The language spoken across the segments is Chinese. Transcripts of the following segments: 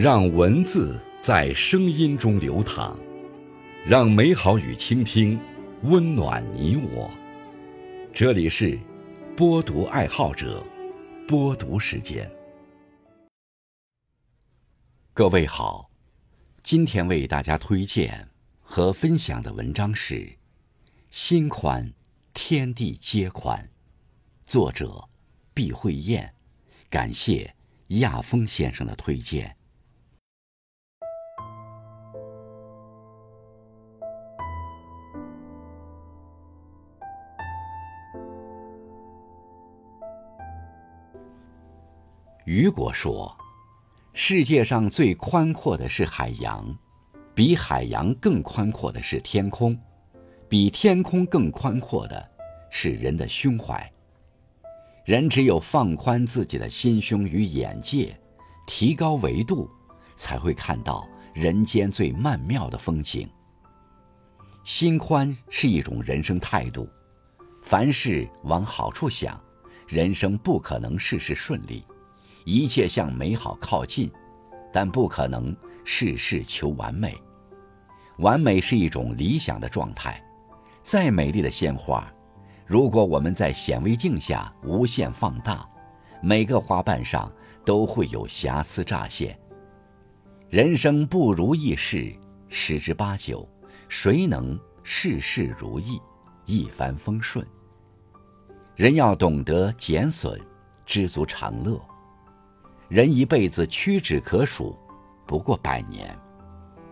让文字在声音中流淌，让美好与倾听温暖你我。这里是播读爱好者播读时间。各位好，今天为大家推荐和分享的文章是《心宽，天地皆宽》，作者毕慧燕。感谢亚峰先生的推荐。雨果说：“世界上最宽阔的是海洋，比海洋更宽阔的是天空，比天空更宽阔的是人的胸怀。”人只有放宽自己的心胸与眼界，提高维度，才会看到人间最曼妙的风景。心宽是一种人生态度，凡事往好处想，人生不可能事事顺利，一切向美好靠近，但不可能事事求完美。完美是一种理想的状态，再美丽的鲜花。如果我们在显微镜下无限放大，每个花瓣上都会有瑕疵乍现。人生不如意事十之八九，谁能事事如意、一帆风顺？人要懂得减损，知足常乐。人一辈子屈指可数，不过百年，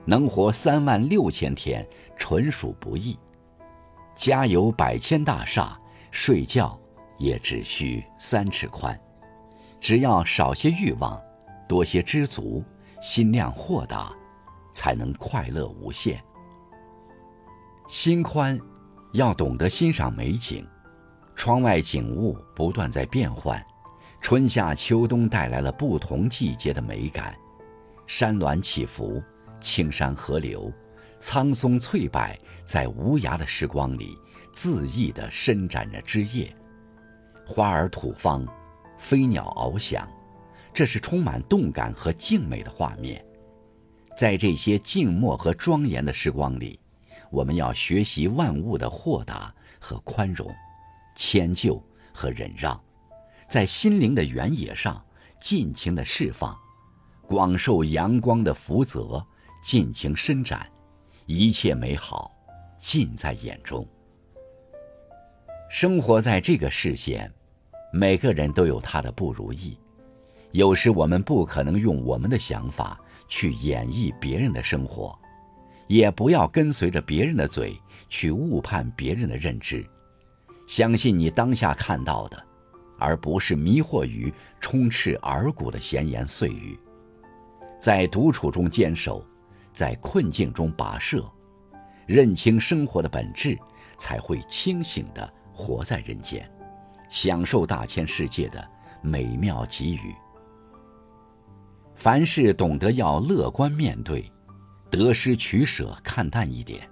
能活三万六千天，纯属不易。家有百千大厦，睡觉也只需三尺宽。只要少些欲望，多些知足，心量豁达，才能快乐无限。心宽，要懂得欣赏美景。窗外景物不断在变换，春夏秋冬带来了不同季节的美感。山峦起伏，青山河流。苍松翠柏在无涯的时光里恣意地伸展着枝叶，花儿吐芳，飞鸟翱翔，这是充满动感和静美的画面。在这些静默和庄严的时光里，我们要学习万物的豁达和宽容，迁就和忍让，在心灵的原野上尽情的释放，广受阳光的福泽，尽情伸展。一切美好，尽在眼中。生活在这个世间，每个人都有他的不如意。有时我们不可能用我们的想法去演绎别人的生活，也不要跟随着别人的嘴去误判别人的认知。相信你当下看到的，而不是迷惑于充斥耳骨的闲言碎语。在独处中坚守。在困境中跋涉，认清生活的本质，才会清醒地活在人间，享受大千世界的美妙给予。凡事懂得要乐观面对，得失取舍看淡一点，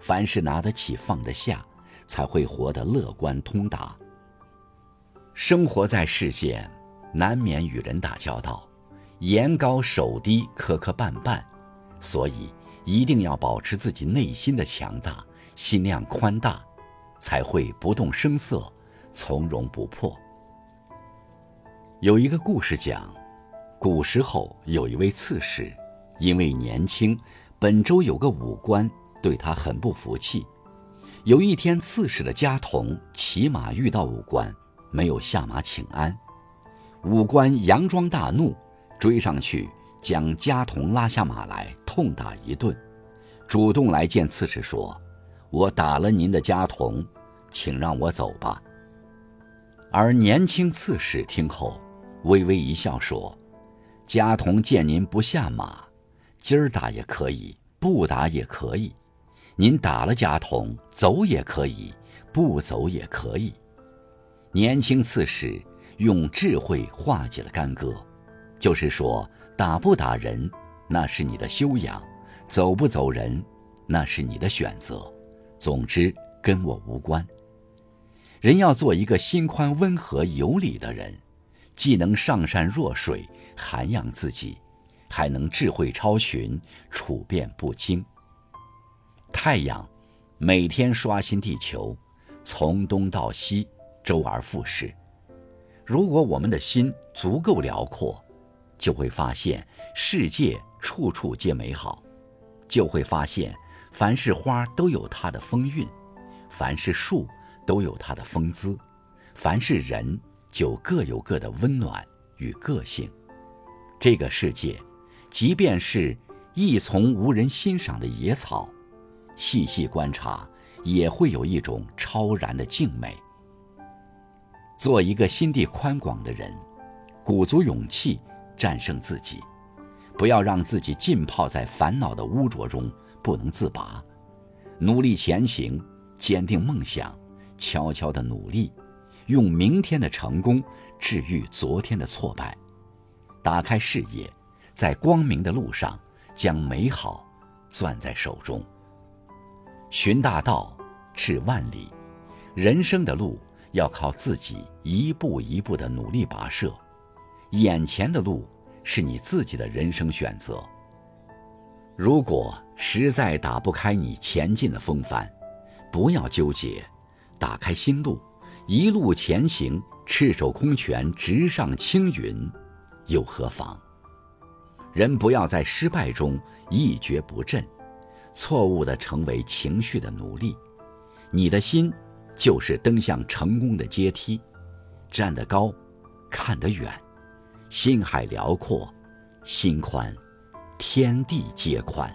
凡事拿得起放得下，才会活得乐观通达。生活在世间，难免与人打交道，眼高手低，磕磕绊绊。所以，一定要保持自己内心的强大，心量宽大，才会不动声色，从容不迫。有一个故事讲，古时候有一位刺史，因为年轻，本州有个武官对他很不服气。有一天，刺史的家童骑马遇到武官，没有下马请安，武官佯装大怒，追上去。将家童拉下马来，痛打一顿，主动来见刺史说：“我打了您的家童，请让我走吧。”而年轻刺史听后，微微一笑说：“家童见您不下马，今儿打也可以，不打也可以。您打了家童，走也可以，不走也可以。”年轻刺史用智慧化解了干戈。就是说，打不打人，那是你的修养；走不走人，那是你的选择。总之，跟我无关。人要做一个心宽、温和、有礼的人，既能上善若水，涵养自己，还能智慧超群，处变不惊。太阳每天刷新地球，从东到西，周而复始。如果我们的心足够辽阔，就会发现世界处处皆美好，就会发现凡是花都有它的风韵，凡是树都有它的风姿，凡是人就各有各的温暖与个性。这个世界，即便是一丛无人欣赏的野草。细细观察，也会有一种超然的静美。做一个心地宽广的人，鼓足勇气战胜自己，不要让自己浸泡在烦恼的污浊中不能自拔。努力前行，坚定梦想，悄悄的努力，用明天的成功治愈昨天的挫败，打开视野，在光明的路上将美好攥在手中。寻大道，至万里。人生的路要靠自己一步一步的努力跋涉。眼前的路是你自己的人生选择。如果实在打不开你前进的风帆，不要纠结，打开心路，一路前行，赤手空拳直上青云，又何妨？人不要在失败中一蹶不振。错误的成为情绪的奴隶，你的心就是登向成功的阶梯，站得高，看得远，心海辽阔，心宽，天地皆宽。